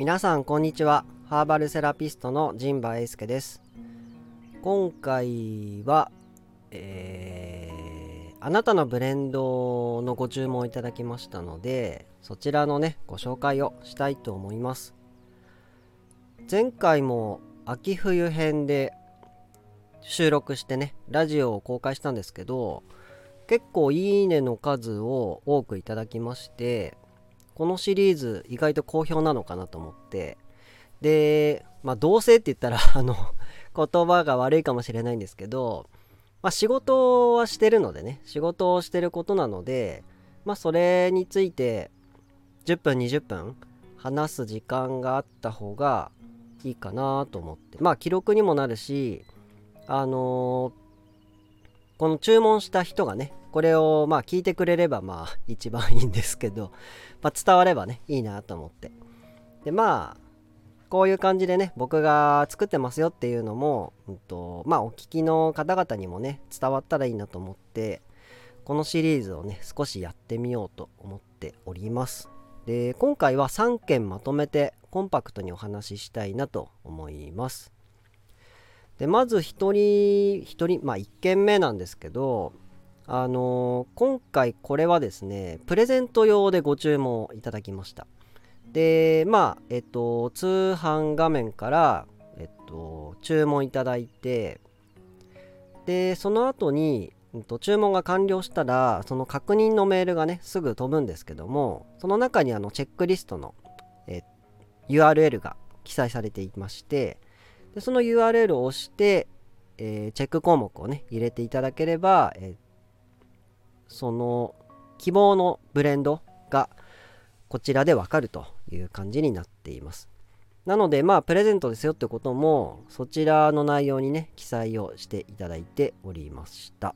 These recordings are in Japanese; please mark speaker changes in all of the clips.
Speaker 1: 皆さんこんにちは。ハーバルセラピストの陣馬英介です。今回は、えー、あなたのブレンドのご注文をいただきましたのでそちらのねご紹介をしたいと思います。前回も秋冬編で収録してねラジオを公開したんですけど結構いいねの数を多くいただきましてこのシリーズ意外と好評なのかなと思って。でまあ同性って言ったら あの言葉が悪いかもしれないんですけどまあ仕事はしてるのでね仕事をしてることなのでまあそれについて10分20分話す時間があった方がいいかなと思って。まあ記録にもなるしあのー、この注文した人がねこれをまあ聞いてくれればまあ一番いいんですけど、まあ、伝わればねいいなと思って。でまあこういう感じでね僕が作ってますよっていうのも、うんと、まあお聞きの方々にもね伝わったらいいなと思ってこのシリーズをね少しやってみようと思っております。で今回は3件まとめてコンパクトにお話ししたいなと思います。でまず1人1人まあ1件目なんですけどあの、今回これはですねプレゼント用でご注文いただきました。でまあえっと通販画面からえっと注文いただいてでその後に、えっと、注文が完了したらその確認のメールがねすぐ飛ぶんですけどもその中にあのチェックリストの、え URL が記載されていましてでその URL を押して、えー、チェック項目をね入れていただければ、えーその希望のブレンドがこちらでわかるという感じになっています。なのでまあプレゼントですよってこともそちらの内容にね記載をしていただいておりました。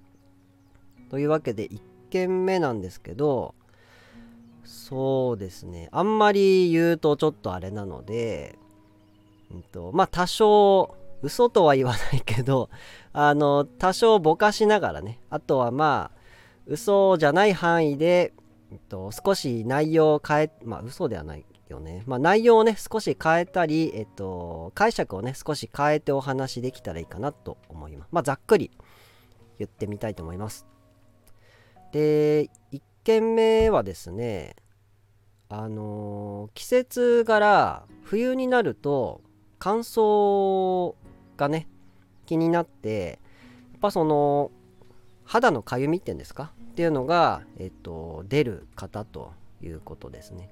Speaker 1: というわけで1件目なんですけどそうですねあんまり言うとちょっとあれなので、うんと、まあ多少嘘とは言わないけどあの多少ぼかしながらねあとはまあ嘘じゃない範囲で、えっと、少し内容を変え、まあ嘘ではないよね。まあ内容をね、少し変えたり、えっと、解釈をね、少し変えてお話できたらいいかなと思います。まあざっくり言ってみたいと思います。で、1件目はですね、あのー、季節柄冬になると乾燥がね気になってやっぱその肌のかゆみっていうんですか？っていうのが、えっと、出る方ということですね。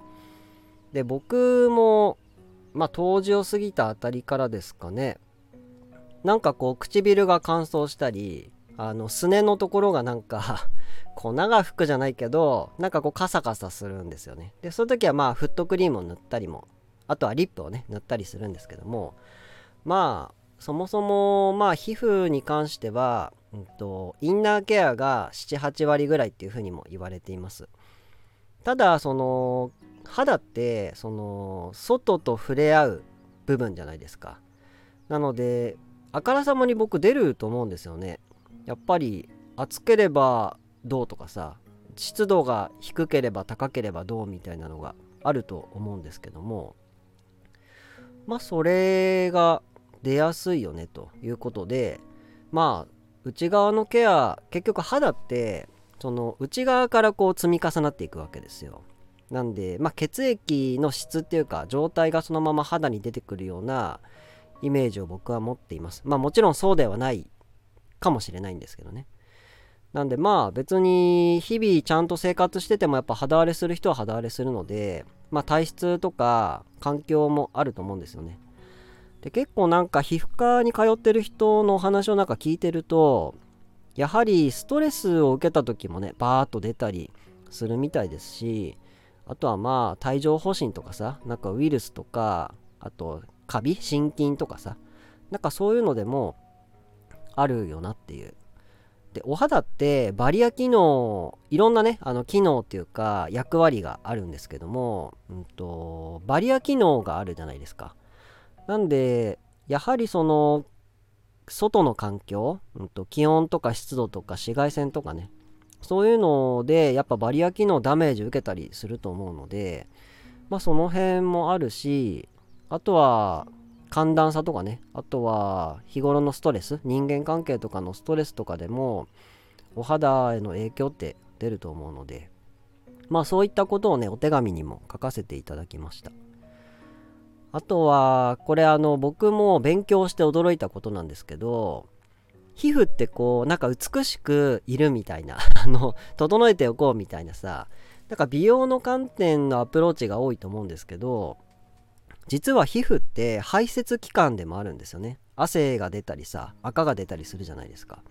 Speaker 1: で僕もまあ冬至を過ぎたあたりからですかね。なんかこう唇が乾燥したりあのすねのところがなんか 粉が吹くじゃないけどなんかこうカサカサするんですよね。でそういう時はまあフットクリームを塗ったりもあとはリップをね塗ったりするんですけどもまあそもそもまあ皮膚に関してはうんと、インナーケアが78割ぐらいっていうふうにも言われています。ただその肌ってその外と触れ合う部分じゃないですか。なのであからさまに僕出ると思うんですよね。やっぱり暑ければどうとかさ湿度が低ければ高ければどうみたいなのがあると思うんですけどもまあそれが出やすいよねということでまあ内側のケア結局肌ってその内側からこう積み重なっていくわけですよ。なんで、まあ、血液の質っていうか状態がそのまま肌に出てくるようなイメージを僕は持っています。まあもちろんそうではないかもしれないんですけどね。なんでまあ別に日々ちゃんと生活しててもやっぱ肌荒れする人は肌荒れするのでまあ体質とか環境もあると思うんですよね。で結構なんか皮膚科に通ってる人のお話をなんか聞いてるとやはりストレスを受けた時もねバーッと出たりするみたいですしあとはまあ帯状疱疹とかさなんかウイルスとかあとカビ心筋とかさなんかそういうのでもあるよなっていう。でお肌ってバリア機能いろんなねあの機能っていうか役割があるんですけども、うんとバリア機能があるじゃないですか。なんで、やはりその、外の環境、うんと、気温とか湿度とか紫外線とかね、そういうので、やっぱバリア機能ダメージ受けたりすると思うので、まあその辺もあるし、あとは寒暖差とかねあとは日頃のストレス人間関係とかのストレスとかでもお肌への影響って出ると思うのでまあそういったことをねお手紙にも書かせていただきました。あとはこれあの僕も勉強して驚いたことなんですけど皮膚ってこうなんか美しくいるみたいな あの整えておこうみたいなさなんか美容の観点のアプローチが多いと思うんですけど実は皮膚って排泄器官でもあるんですよね。汗が出たりさ赤が出たりするじゃないですか。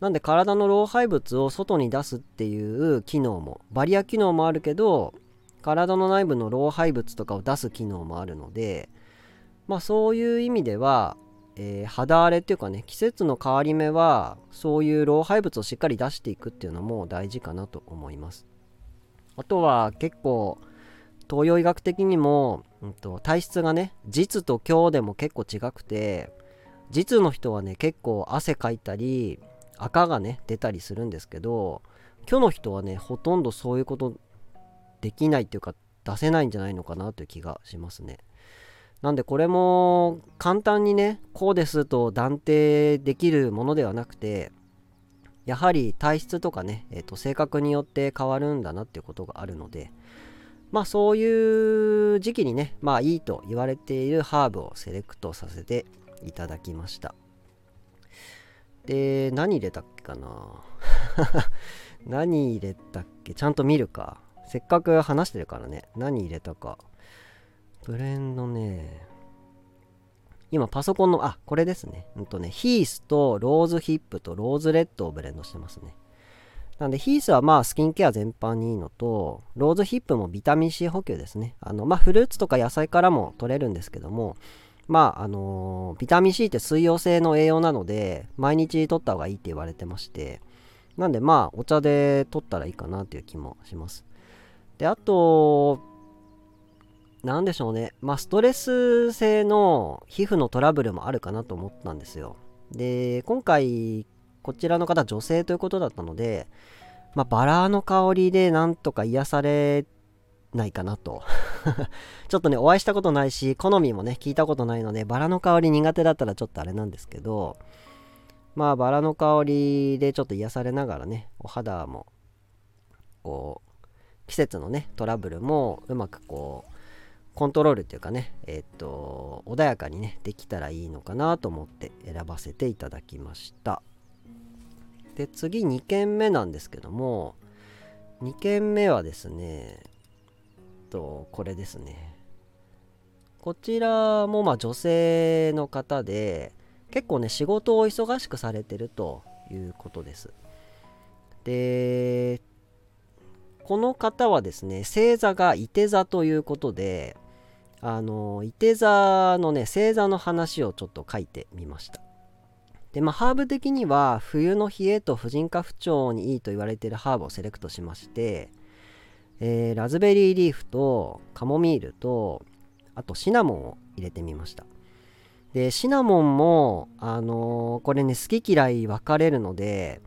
Speaker 1: なんで体の老廃物を外に出すっていう機能もバリア機能もあるけど体の内部の老廃物とかを出す機能もあるのでまあそういう意味ではえー、肌荒れっていうかね季節の変わり目はそういう老廃物をしっかり出していくっていうのも大事かなと思います。あとは結構東洋医学的にも、うんと、体質がね実と強でも結構違くて実の人はね結構汗かいたり赤がね出たりするんですけど虚の人はねほとんどそういうことできないっていうか出せないんじゃないのかなという気がしますね。なんでこれも簡単にねこうですと断定できるものではなくてやはり体質とかね、えー、と性格によって変わるんだなっていうことがあるのでまあそういう時期にねまあいいと言われているハーブをセレクトさせていただきました。で何入れたっけかな？何入れたっけ？ちゃんと見るか。せっかく話してるからね何入れたかブレンドね。今パソコンの、あ、これですね。うんとね、ヒースとローズヒップとローズレッドをブレンドしてますね。なんでヒースはまあスキンケア全般にいいのと、ローズヒップもビタミン C 補給ですね。あの、まあフルーツとか野菜からも取れるんですけども、まああのー、ビタミン C って水溶性の栄養なので、毎日取った方がいいって言われてまして、なんでまあお茶で取ったらいいかなっていう気もします。で、あと、なんでしょうね。まあ、ストレス性の皮膚のトラブルもあるかなと思ったんですよ。で、今回、こちらの方女性ということだったので、まあ、バラの香りでなんとか癒されないかなと。ちょっとね、お会いしたことないし、好みもね、聞いたことないので、バラの香り苦手だったらちょっとあれなんですけど、まあ、バラの香りでちょっと癒されながらね、お肌も、こう、季節のね、トラブルもうまくこう、コントロールっていうかね、えっ、と、穏やかにね、できたらいいのかなと思って選ばせていただきました。で、次2件目なんですけども、2件目はですね、と、これですね。こちらもまあ女性の方で、結構ね、仕事を忙しくされてるということです。で、この方はですね、星座が伊手座ということで、あの、伊手座のね、星座の話をちょっと書いてみました。で、まあ、ハーブ的には、冬の冷えと婦人科不調にいいと言われているハーブをセレクトしまして、えー、ラズベリーリーフとカモミールと、あとシナモンを入れてみました。で、シナモンも、あのー、これね、好き嫌い分かれるので、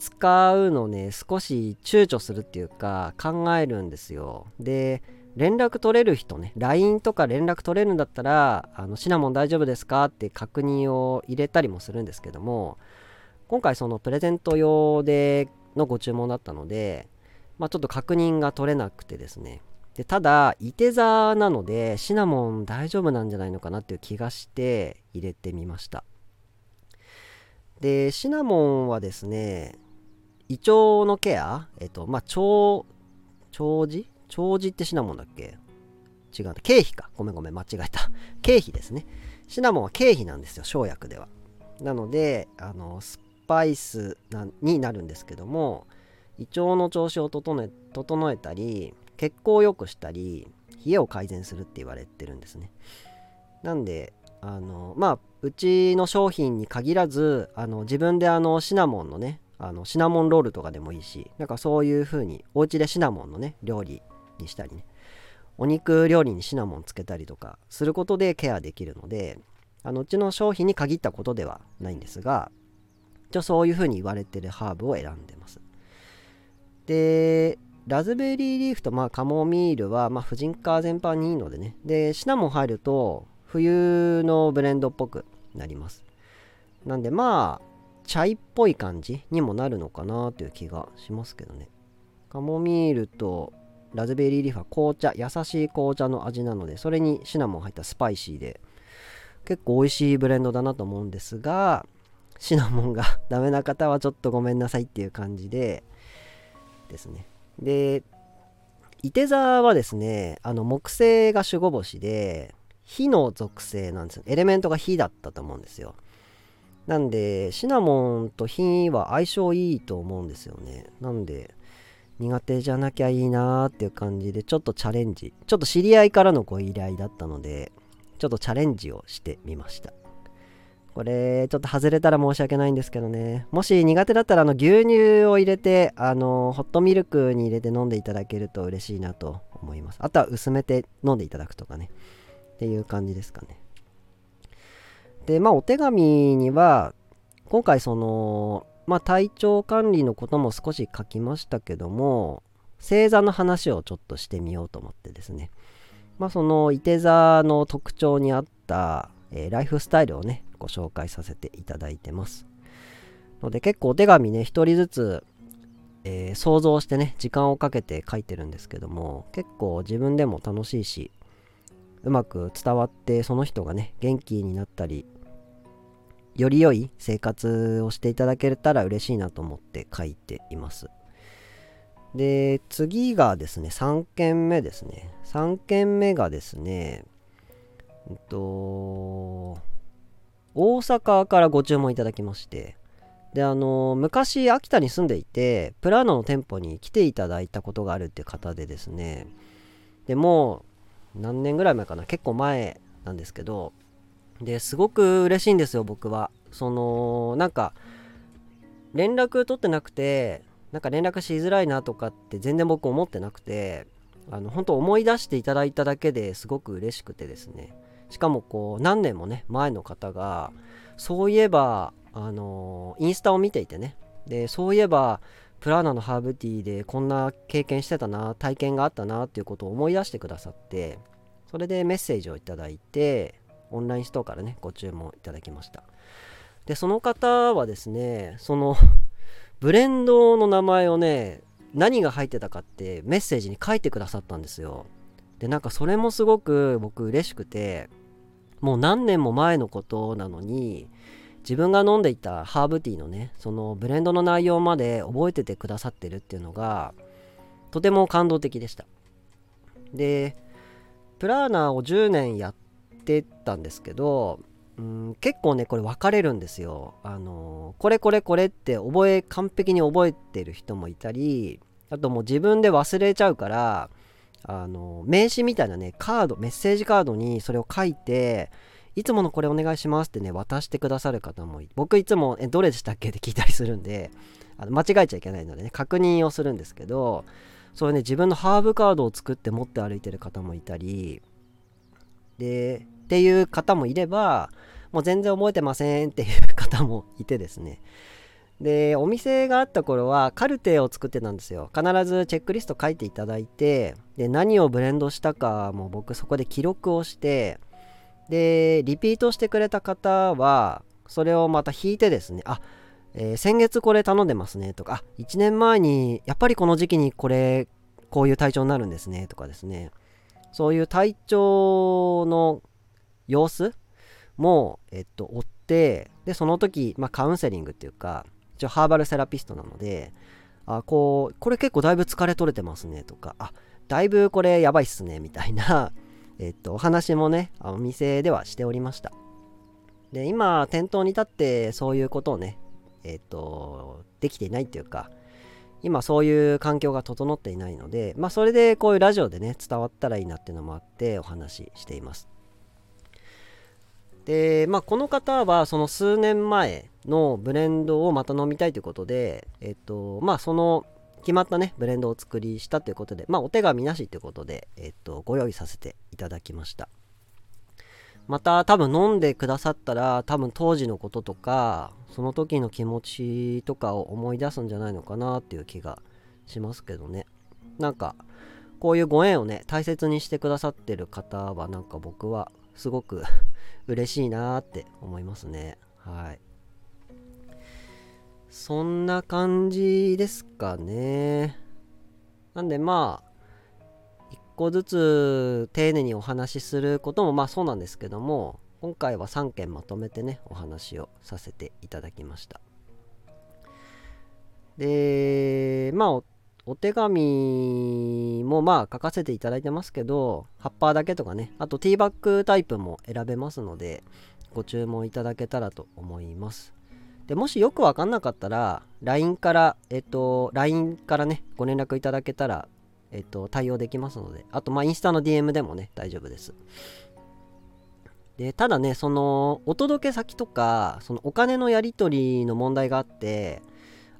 Speaker 1: 使うのね、少し躊躇するっていうか、考えるんですよ。で、連絡取れる人ね、LINE とか連絡取れるんだったら、あのシナモン大丈夫ですか？って確認を入れたりもするんですけども、今回そのプレゼント用でのご注文だったので、まあ、ちょっと確認が取れなくてですね。でただ、いて座なので、シナモン大丈夫なんじゃないのかな？っていう気がして入れてみました。で、シナモンはですね、胃腸のケア、えっと、まあ、腸、腸児？長寿ってシナモンだっけ？違う経費か。ごめんごめん、間違えた。経費ですね。シナモンは経費なんですよ、生薬では。なので、あの、スパイスになるんですけども、胃腸の調子を整え整えたり、血行を良くしたり、冷えを改善するって言われてるんですね。なんで、あの、まあ、うちの商品に限らず、あの、自分であの、シナモンのね、あのシナモンロールとかでもいいしなんかそういう風にお家でシナモンのね料理にしたりね。お肉料理にシナモンつけたりとかすることでケアできるのであのうちの商品に限ったことではないんですが一応そういう風に言われてるハーブを選んでます。でラズベリーリーフとまあカモミールはまあ婦人科全般にいいのでね。でシナモン入ると冬のブレンドっぽくなります。なんでまあチャイっぽい感じにもなるのかなという気がしますけどね。カモミールとラズベリーリーフは紅茶優しい紅茶の味なのでそれにシナモン入ったスパイシーで結構美味しいブレンドだなと思うんですが シナモンが ダメな方はちょっとごめんなさいっていう感じでですね。で伊手座はですねあの木星が守護星で火の属性なんですよ。エレメントが火だったと思うんですよ。なんでシナモンと火は相性いいと思うんですよね。なんで苦手じゃなきゃいいなーっていう感じでちょっとチャレンジちょっと知り合いからのご依頼だったのでちょっとチャレンジをしてみました。これちょっと外れたら申し訳ないんですけどね。もし苦手だったらあの牛乳を入れてあのホットミルクに入れて飲んでいただけると嬉しいなと思います。あとは薄めて飲んでいただくとかね。っていう感じですかね。でまあお手紙には今回そのまあ体調管理のことも少し書きましたけども星座の話をちょっとしてみようと思ってですね。まあそのいて座の特徴に合った、えー、ライフスタイルをねご紹介させていただいてます。ので結構お手紙ね一人ずつ、えー、想像してね時間をかけて書いてるんですけども結構自分でも楽しいしうまく伝わってその人がね元気になったりより良い生活をしていただけたら嬉しいなと思って書いています。で次がですね3件目ですね。3件目がですねえっと大阪からご注文いただきましてであの昔秋田に住んでいてプラノの店舗に来ていただいたことがあるって方でですねでも何年ぐらい前かな結構前なんですけどですごく嬉しいんですよ僕は。そのなんか連絡取ってなくてなんか連絡しづらいなとかって全然僕思ってなくてあの本当思い出していただいただけですごく嬉しくてですね。しかもこう何年もね前の方がそういえばあのインスタを見ていてね。でそういえばプラーナのハーブティーでこんな経験してたな体験があったなっていうことを思い出してくださってそれでメッセージをいただいてオンラインストアからねご注文いただきました。でその方はですねそのブレンドの名前をね何が入ってたかってメッセージに書いてくださったんですよ。でなんかそれもすごく僕嬉しくてもう何年も前のことなのに自分が飲んでいたハーブティーのねそのブレンドの内容まで覚えててくださってるっていうのがとても感動的でした。でプラーナーを10年やっってったんですけどうん結構ねこれ分かれるんですよ。あのこれこれこれって覚え完璧に覚えてる人もいたりあともう自分で忘れちゃうからあの名刺みたいなねカードメッセージカードにそれを書いていつものこれお願いしますってね渡してくださる方も僕いつもえどれでしたっけ？って聞いたりするんであの間違えちゃいけないのでね確認をするんですけどそれね自分のハーブカードを作って持って歩いてる方もいたりでっていう方もいればもう全然覚えてませんっていう方もいてですね。でお店があった頃はカルテを作ってたんですよ。必ずチェックリスト書いていただいてで何をブレンドしたかも僕そこで記録をしてでリピートしてくれた方はそれをまた引いてですねあ、えー、先月これ頼んでますねとかあ1年前にやっぱりこの時期にこれこういう体調になるんですねとかですね。そういう体調の様子も、えっと、追ってでその時、まあ、カウンセリングっていうか一応ハーバルセラピストなので、あ、こう、これ結構だいぶ疲れ取れてますねとか、あ、だいぶこれやばいっすねみたいな、えっと、お話もね、お店ではしておりました。で、今、店頭に立ってそういうことをね、えっと、できていないっていうか、今そういう環境が整っていないので、まあそれでこういうラジオでね、伝わったらいいなっていうのもあってお話ししています。で、まあ、この方はその数年前のブレンドをまた飲みたいということで、えっと、まあ、その決まったね、ブレンドを作りしたということで、まあ、お手紙なしということで、えっと、ご用意させていただきました。また多分飲んでくださったら多分当時のこととかその時の気持ちとかを思い出すんじゃないのかなっていう気がしますけどね。なんかこういうご縁をね大切にしてくださってる方はなんか僕はすごく 嬉しいなーって思いますね。はい。そんな感じですかね。なんでまあ個ずつ丁寧にお話しすることもまあそうなんですけども今回は3件まとめてねお話をさせていただきましたでまあお手紙もまあ書かせていただいてますけど、葉っぱだけとかね、あとティーバッグタイプも選べますので、ご注文いただけたらと思います。でもしよくわかんなかったら、LINE から、えっと、LINE からね、ご連絡いただけたら、えっと、対応できますので、あと、まあ、インスタの DM でもね、大丈夫です。で、ただね、その、お届け先とか、そのお金のやり取りの問題があって、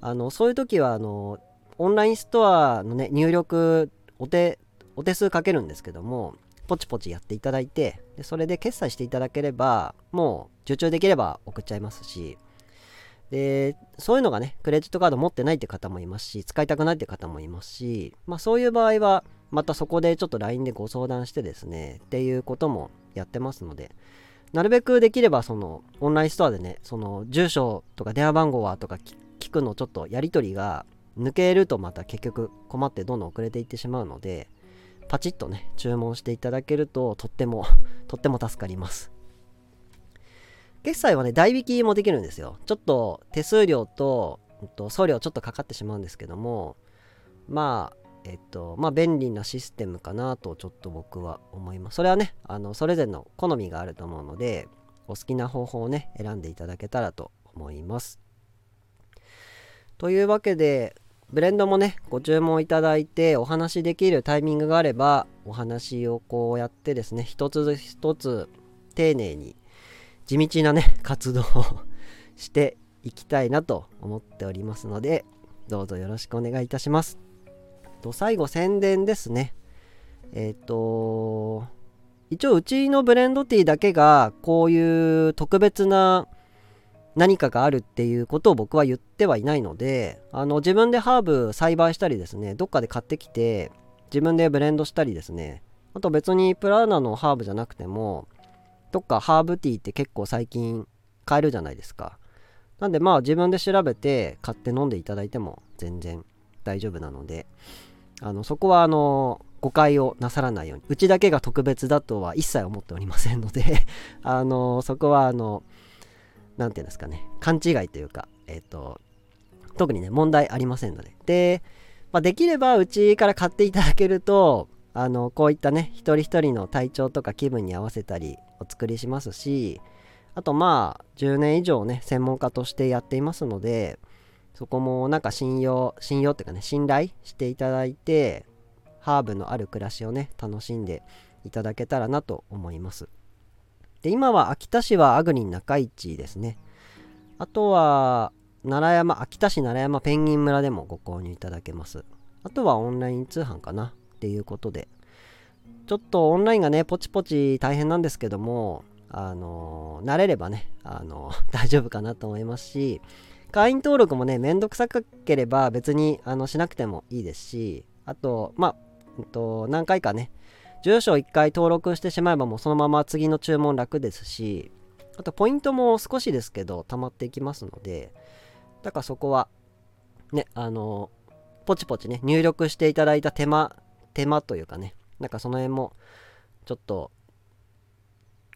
Speaker 1: あの、そういう時は、あの、オンラインストアのね、入力、お手、お手数かけるんですけども、ポチポチやっていただいて、でそれで決済していただければ、もう受注できれば送っちゃいますし、で、そういうのがね、クレジットカード持ってないって方もいますし、使いたくないって方もいますし、まあそういう場合は、またそこでちょっと LINE でご相談してですね、っていうこともやってますので、なるべくできればそのオンラインストアでね、その住所とか電話番号はとか聞くのちょっとやり取りが抜けるとまた結局困ってどんどん遅れていってしまうのでパチッとね注文していただけるととっても とっても助かります。決済はね代引きもできるんですよ。ちょっと手数料と、えっと、送料ちょっとかかってしまうんですけどもまあえっとまあ便利なシステムかなとちょっと僕は思います。それはねあのそれぞれの好みがあると思うのでお好きな方法をね選んでいただけたらと思います。というわけでブレンドもねご注文いただいてお話できるタイミングがあればお話をこうやってですね一つ一つ丁寧に地道なね活動をしていきたいなと思っておりますのでどうぞよろしくお願いいたします。と最後宣伝ですね。えっ、ー、と一応うちのブレンドティーだけがこういう特別な何かがあるっていうことを僕は言ってはいないのであの自分でハーブ栽培したりですねどっかで買ってきて自分でブレンドしたりですねあと別にプラーナのハーブじゃなくてもどっかハーブティーって結構最近買えるじゃないですか。なんでまあ自分で調べて買って飲んでいただいても全然大丈夫なのであのそこはあの誤解をなさらないように。うちだけが特別だとは一切思っておりませんので あのそこはあの何て言うんですかね、勘違いというか、えっ、ー、と、特にね、問題ありませんので。で、まあ、できればうちから買っていただけると、あの、こういったね、一人一人の体調とか気分に合わせたりお作りしますし、あとまあ、10年以上ね、専門家としてやっていますので、そこもなんか信用、信用っていうかね、信頼していただいて、ハーブのある暮らしをね、楽しんでいただけたらなと思います。で、今は秋田市はアグリン中市ですね。あとは、奈良山、秋田市奈良山ペンギン村でもご購入いただけます。あとはオンライン通販かなっていうことで。ちょっとオンラインがね、ポチポチ大変なんですけども、あの、慣れればね、あの、大丈夫かなと思いますし、会員登録もね、めんどくさければ別にあのしなくてもいいですし、あと、まあ、えっと、何回かね、住所を1回登録してしまえばもうそのまま次の注文楽ですし、あとポイントも少しですけど溜まっていきますので、だからそこは、ね、あの、ポチポチね、入力していただいた手間、手間というかね、なんかその辺もちょっと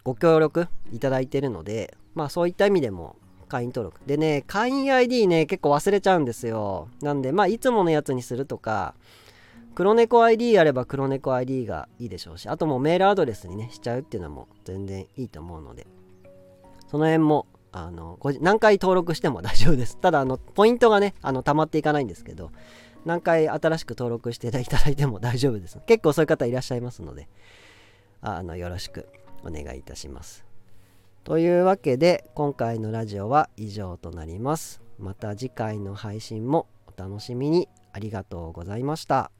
Speaker 1: ご協力いただいてるので、まあそういった意味でも会員登録。でね、会員 ID ね、結構忘れちゃうんですよ。なんで、まあいつものやつにするとか、黒猫 ID あれば黒猫 ID がいいでしょうし、あともうメールアドレスにね、しちゃうっていうのも全然いいと思うので、その辺も、あの、何回登録しても大丈夫です。ただ、あの、ポイントがね、あの、溜まっていかないんですけど、何回新しく登録していただいても大丈夫です。結構そういう方いらっしゃいますので、あの、よろしくお願いいたします。というわけで、今回のラジオは以上となります。また次回の配信もお楽しみにありがとうございました。